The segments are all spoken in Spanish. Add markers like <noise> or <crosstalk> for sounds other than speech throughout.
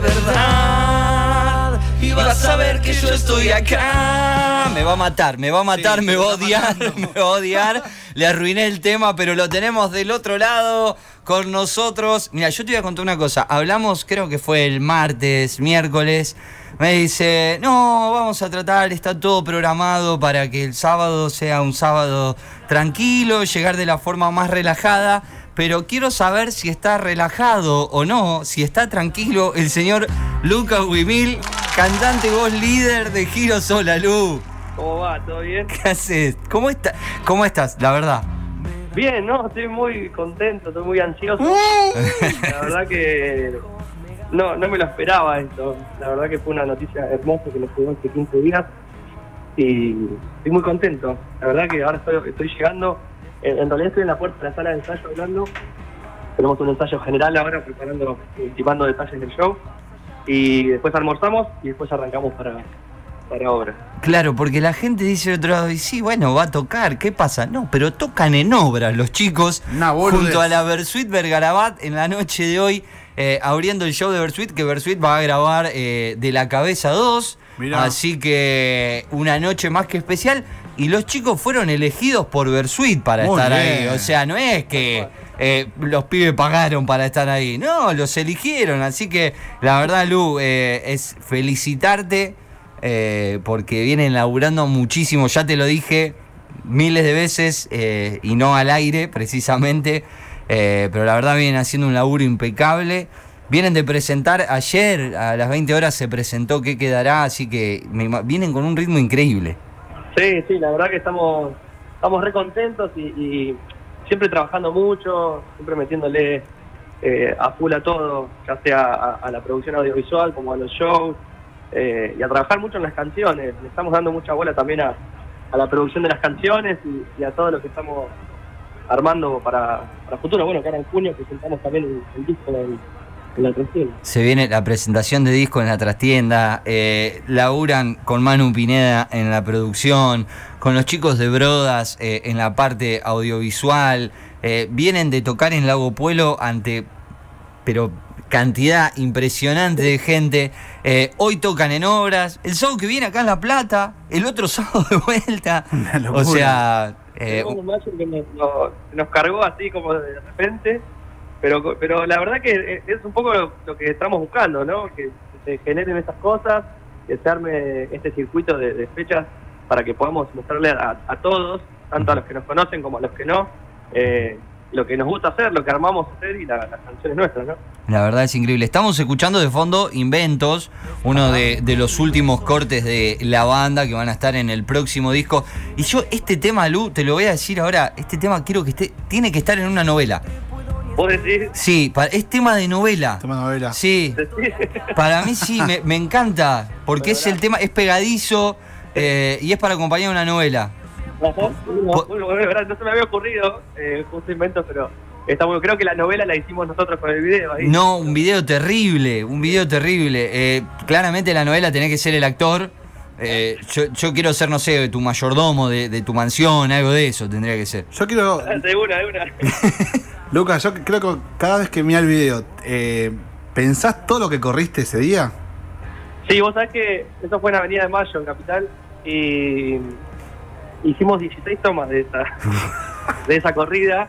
verdad y vas a ver que yo estoy acá. Me va a matar, me va a matar, me va a odiar, <laughs> me va a odiar. Le arruiné el tema, pero lo tenemos del otro lado con nosotros. Mira, yo te voy a contar una cosa. Hablamos, creo que fue el martes, miércoles. Me dice, no, vamos a tratar, está todo programado para que el sábado sea un sábado tranquilo, llegar de la forma más relajada pero quiero saber si está relajado o no, si está tranquilo el señor Lucas Wimil, cantante y voz líder de Giro Sola, Lu. ¿Cómo va? ¿Todo bien? ¿Qué haces? ¿Cómo, está? ¿Cómo estás, la verdad? Bien, no, estoy muy contento, estoy muy ansioso. la verdad que no, no me lo esperaba esto. La verdad que fue una noticia hermosa que nos tuvimos hace 15 días y estoy muy contento. La verdad que ahora estoy, estoy llegando en, realidad estoy en la puerta de la sala de ensayo hablando. Tenemos un ensayo general ahora, preparando, ultimando detalles del show. Y después almorzamos y después arrancamos para, para obra. Claro, porque la gente dice otro lado, y sí, bueno, va a tocar, ¿qué pasa? No, pero tocan en obra los chicos junto a la Versuit Vergarabat en la noche de hoy, eh, abriendo el show de Versuit, que Versuit va a grabar eh, de la cabeza 2. Así que una noche más que especial. Y los chicos fueron elegidos por Versuit para estar ahí. O sea, no es que eh, los pibes pagaron para estar ahí. No, los eligieron. Así que la verdad, Lu, eh, es felicitarte eh, porque vienen laburando muchísimo. Ya te lo dije miles de veces y no al aire, precisamente. pero la verdad vienen haciendo un laburo impecable. Vienen de presentar ayer, a las 20 horas se presentó qué quedará, así que vienen con un ritmo increíble. Sí, sí, la verdad que estamos, estamos re contentos y, siempre trabajando mucho, siempre metiéndole eh, a full a todo, ya sea a, la producción audiovisual como a los shows, eh, y a trabajar mucho en las canciones. Le estamos dando mucha bola también a, la producción de las canciones y, a todo lo que estamos armando para, para futuro. Bueno, que ahora en junio presentamos también el, el disco del se viene la presentación de disco en la trastienda, eh, laburan con Manu Pineda en la producción, con los chicos de Brodas eh, en la parte audiovisual, eh, vienen de tocar en Lago Pueblo ante, pero cantidad impresionante de gente. Eh, hoy tocan en obras, el sábado que viene acá en La Plata, el otro <laughs> sábado de vuelta. O sea... Eh, nos cargó así como de repente pero, pero la verdad que es un poco lo, que estamos buscando, ¿no? Que se generen estas cosas, que se arme este circuito de, fechas para que podamos mostrarle a, todos, tanto a los que nos conocen como a los que no, eh, lo que nos gusta hacer, lo que armamos hacer y las canciones nuestras, ¿no? La verdad es increíble. Estamos escuchando de fondo Inventos, uno de, de, los últimos cortes de la banda que van a estar en el próximo disco. Y yo, este tema, Lu, te lo voy a decir ahora, este tema quiero que esté, tiene que estar en una novela. ¿Vos decís? Sí, es tema de novela. Tema de novela. Sí. <laughs> para mí sí, me, encanta. Porque es el tema, es pegadizo eh, y es para acompañar una novela. no, se me había ocurrido, eh, justo invento, pero está bueno. Creo que la novela la hicimos nosotros con el video. No, un video terrible, un video terrible. Eh, claramente la novela tenés que ser el actor. Eh, yo, quiero ser, no sé, tu mayordomo de, tu mansión, algo de eso tendría que ser. Yo quiero. <laughs> De una, de una. <laughs> Lucas, yo creo que cada vez que mira el video, eh, ¿pensás todo lo que corriste ese día? Sí, vos sabés que eso fue en Avenida de Mayo, en Capital, y hicimos 16 tomas de esa, <laughs> de esa corrida,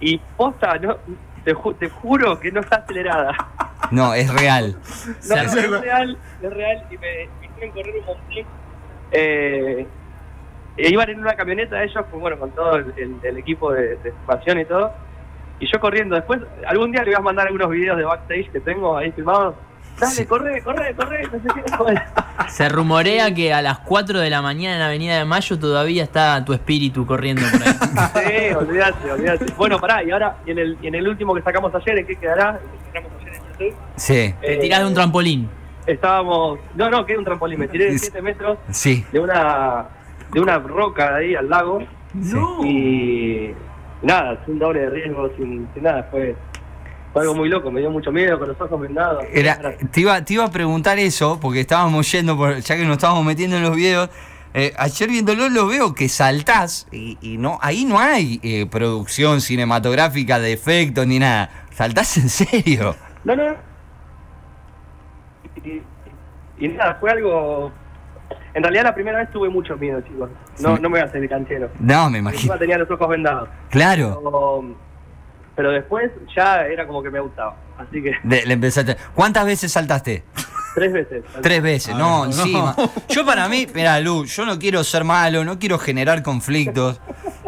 y posta, no, te, juro que no está acelerada. No, es real. No, es, real, es real, y me, hicieron correr un montón. Eh, e iban en una camioneta ellos, pues, bueno, con todo el, equipo de, de y todo, y yo corriendo. Después, algún día le voy a mandar algunos videos de backstage que tengo ahí filmados. Dale, corre, corre, corre. <laughs> Se rumorea que a las 4 de la mañana en Avenida de Mayo todavía está tu espíritu corriendo por ahí. <laughs> sí, olvídate, olvídate. Bueno, pará, y ahora, y en el, en el último que sacamos ayer, ¿en qué quedará? El que sacamos ayer en YouTube. Sí. Te eh, tirás de un trampolín. Estábamos. No, no, que es un trampolín. Me tiré de 7 metros. Sí. De una, de una roca de ahí al lago. No. Y nada, sin doble de riesgo, sin, nada, fue, algo muy loco, me dio mucho miedo con los ojos vendados. Era, te, iba, te iba a preguntar eso, porque estábamos yendo, por, ya que nos estábamos metiendo en los videos, eh, ayer viéndolo lo veo que saltás y, no ahí no hay eh, producción cinematográfica de efectos ni nada. Saltás en serio. No, no. y, nada, fue algo... En realidad la primera vez tuve mucho miedo, chicos. No, no me voy a hacer el canchero. No, me imagino. tenía los ojos vendados. Claro. Pero, después ya era como que me gustaba. Así que... le empezaste. ¿Cuántas veces saltaste? Tres veces. Tres veces, no, encima. Yo para mí, mira, Lu, yo no quiero ser malo, no quiero generar conflictos,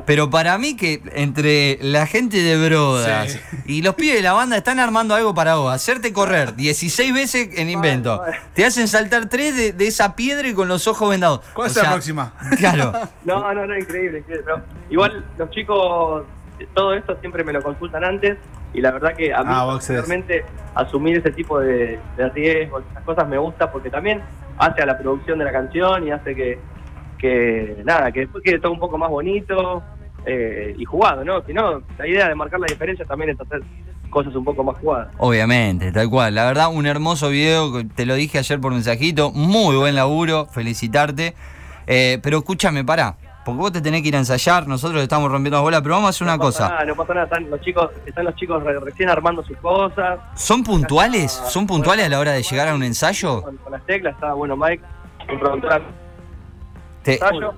pero para mí que entre la gente de Brodas y los pibes de la banda están armando algo para vos, hacerte correr 16 veces en invento. Te hacen saltar tres de, esa piedra y con los ojos vendados. ¿Cuál es la próxima? Claro. <laughs> No, no, no, increíble. igual los chicos, todo esto siempre me lo consultan antes y la verdad que a mí ah, realmente asumir ese tipo de, de riesgos, esas cosas me gusta porque también hace a la producción de la canción y hace que, que nada, que después quede todo un poco más bonito eh, y jugado, ¿no? Si no, la idea de marcar la diferencia también es hacer cosas un poco más jugadas. Obviamente, tal cual. La verdad, un hermoso video, te lo dije ayer por mensajito, muy buen laburo, felicitarte. Eh, pero escúchame, para porque vos te tenés que ir a ensayar, nosotros estamos rompiendo las bolas, pero vamos a hacer una cosa. no pasa nada, están los chicos, están los chicos recién armando sus cosas. ¿Son puntuales? ¿Son puntuales a la hora de llegar a un ensayo? Con, las teclas está bueno Mike, un productor ensayo.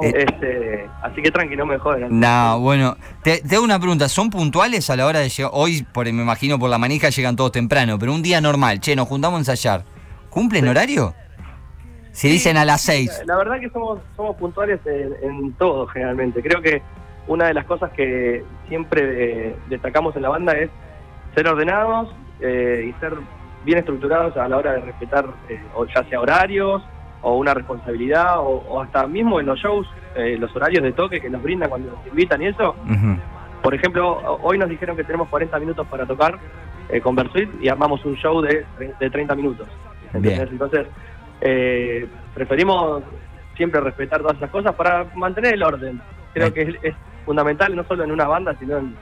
Eh, este, así que tranqui, no me joden. No, bueno, te, te, hago una pregunta, ¿son puntuales a la hora de llegar? Hoy, por, me imagino por la manija, llegan todos temprano, pero un día normal, che, nos juntamos a ensayar. ¿Cumplen horario? Si dicen a las seis. La, verdad que somos, somos puntuales en, todo, generalmente. Creo que una de las cosas que siempre eh, destacamos en la banda es ser ordenados eh, y ser bien estructurados a la hora de respetar eh, ya sea horarios o una responsabilidad o, hasta mismo en los shows, los horarios de toque que nos brindan cuando nos invitan y eso. Por ejemplo, hoy nos dijeron que tenemos 40 minutos para tocar con Versuit y armamos un show de, de 30 minutos. Entonces, eh, preferimos siempre respetar todas esas cosas para mantener el orden. Creo que es, fundamental no solo en una banda, sino en,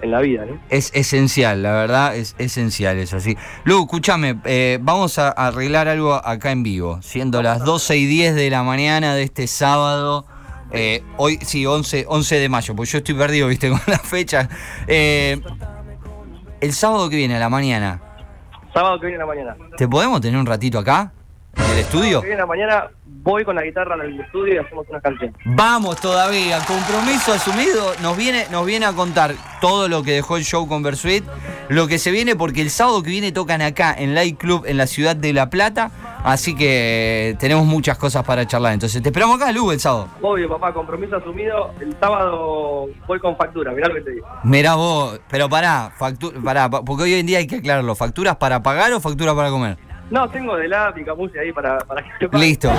la vida. Es esencial, la verdad, es esencial eso, sí. Lu, escúchame, eh, vamos a arreglar algo acá en vivo, siendo las 12 y 10 de la mañana de este sábado. Eh, hoy, sí, 11, 11 de mayo, pues yo estoy perdido, viste, <laughs> con la fecha. Eh, el sábado que viene a la mañana. Sábado que viene a la mañana. ¿Te podemos tener un ratito acá? ¿En el estudio? en la mañana voy con la guitarra al estudio y hacemos una canción. Vamos todavía, compromiso asumido. Nos viene, nos viene a contar todo lo que dejó el show con Versuit, lo que se viene, porque el sábado que viene tocan acá en Light Club en la ciudad de La Plata. Así que tenemos muchas cosas para charlar. Entonces, te esperamos acá, Lu, el sábado. Obvio, papá, compromiso asumido. El sábado voy con factura, mirá lo que te digo. Mirá vos, pero pará, factura, pará, porque hoy en día hay que aclararlo. ¿Facturas para pagar o facturas para comer? No, tengo de la y ahí para, para que se Listo.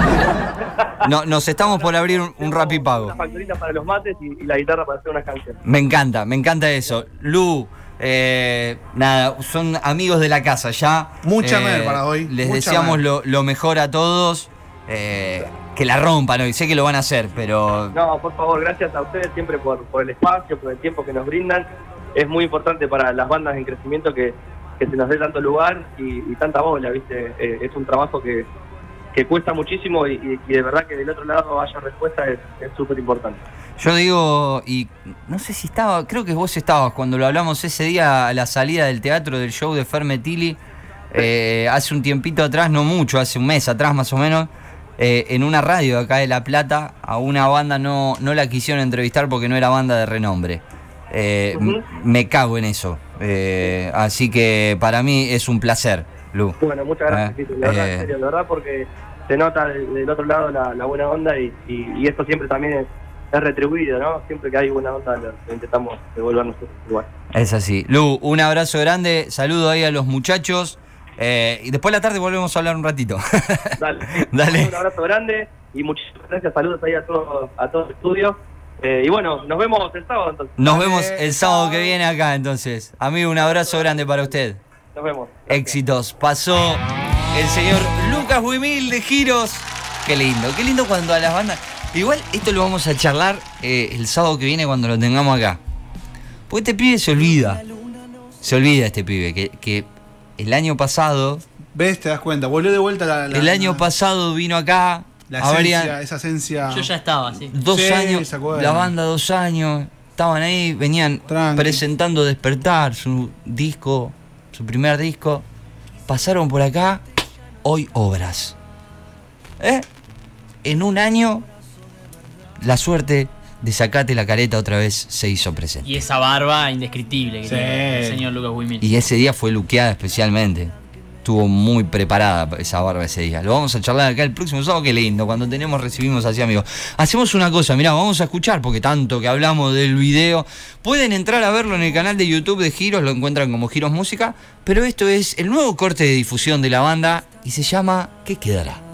No, nos estamos por abrir un, un y pago. Una facturita para los mates y, la guitarra para hacer unas canciones. Me encanta, me encanta eso. Lu, eh, nada, son amigos de la casa ya. Mucha eh, para hoy. Les deseamos lo, lo, mejor a todos. Eh, que la rompan hoy, sé que lo van a hacer, pero. No, por favor, gracias a ustedes siempre por, por el espacio, por el tiempo que nos brindan. Es muy importante para las bandas en crecimiento que que se nos dé tanto lugar y, tanta bola, ¿viste? Eh, es un trabajo que, cuesta muchísimo y, de verdad que del otro lado haya respuesta es súper importante. Yo digo, y no sé si estaba, creo que vos estabas cuando lo hablamos ese día a la salida del teatro del show de Fermetili, eh, hace un tiempito atrás, no mucho, hace un mes atrás más o menos, eh, en una radio de acá de La Plata, a una banda no, no la quisieron entrevistar porque no era banda de renombre. Eh, me cago en eso. Eh, así que para mí es un placer, Lu. Bueno, muchas gracias, la, verdad, eh. serio, verdad, porque se nota del, otro lado la, buena onda y, esto siempre también es, retribuido, ¿no? Siempre que hay buena onda lo, intentamos devolver nosotros igual. Es así. Lu, un abrazo grande, saludo ahí a los muchachos. y después de la tarde volvemos a hablar un ratito. Dale. <laughs> Dale. Un abrazo grande y muchísimas gracias. Saludos ahí a todo, a todo el estudio. Eh, y bueno, nos vemos el sábado entonces. Nos vemos el sábado que viene acá entonces. Amigo, un abrazo grande para usted. Nos vemos. Éxitos. Pasó el señor Lucas Buimil de Giros. Qué lindo, qué lindo cuando a las bandas... Igual esto lo vamos a charlar eh, el sábado que viene cuando lo tengamos acá. Porque este pibe se olvida. Se olvida este pibe, que, el año pasado... ¿Ves? Te das cuenta, volvió de vuelta la... el año pasado vino acá, la esencia, esa esencia. Yo ya estaba, sí. Dos años, la banda dos años, estaban ahí, venían presentando Despertar, su disco, su primer disco. Pasaron por acá hoy obras. ¿Eh? En un año, la suerte de sacate la careta otra vez se hizo presente. Y esa barba indescriptible que tiene el señor Lucas Wimil. Y ese día fue luqueada especialmente. Estuvo muy preparada esa barba ese día. Lo vamos a charlar acá el próximo sábado, qué lindo, cuando tenemos, recibimos así amigos. Hacemos una cosa, mirá, vamos a escuchar, porque tanto que hablamos del video. Pueden entrar a verlo en el canal de YouTube de Giros, lo encuentran como Giros Música, pero esto es el nuevo corte de difusión de la banda y se llama ¿Qué quedará?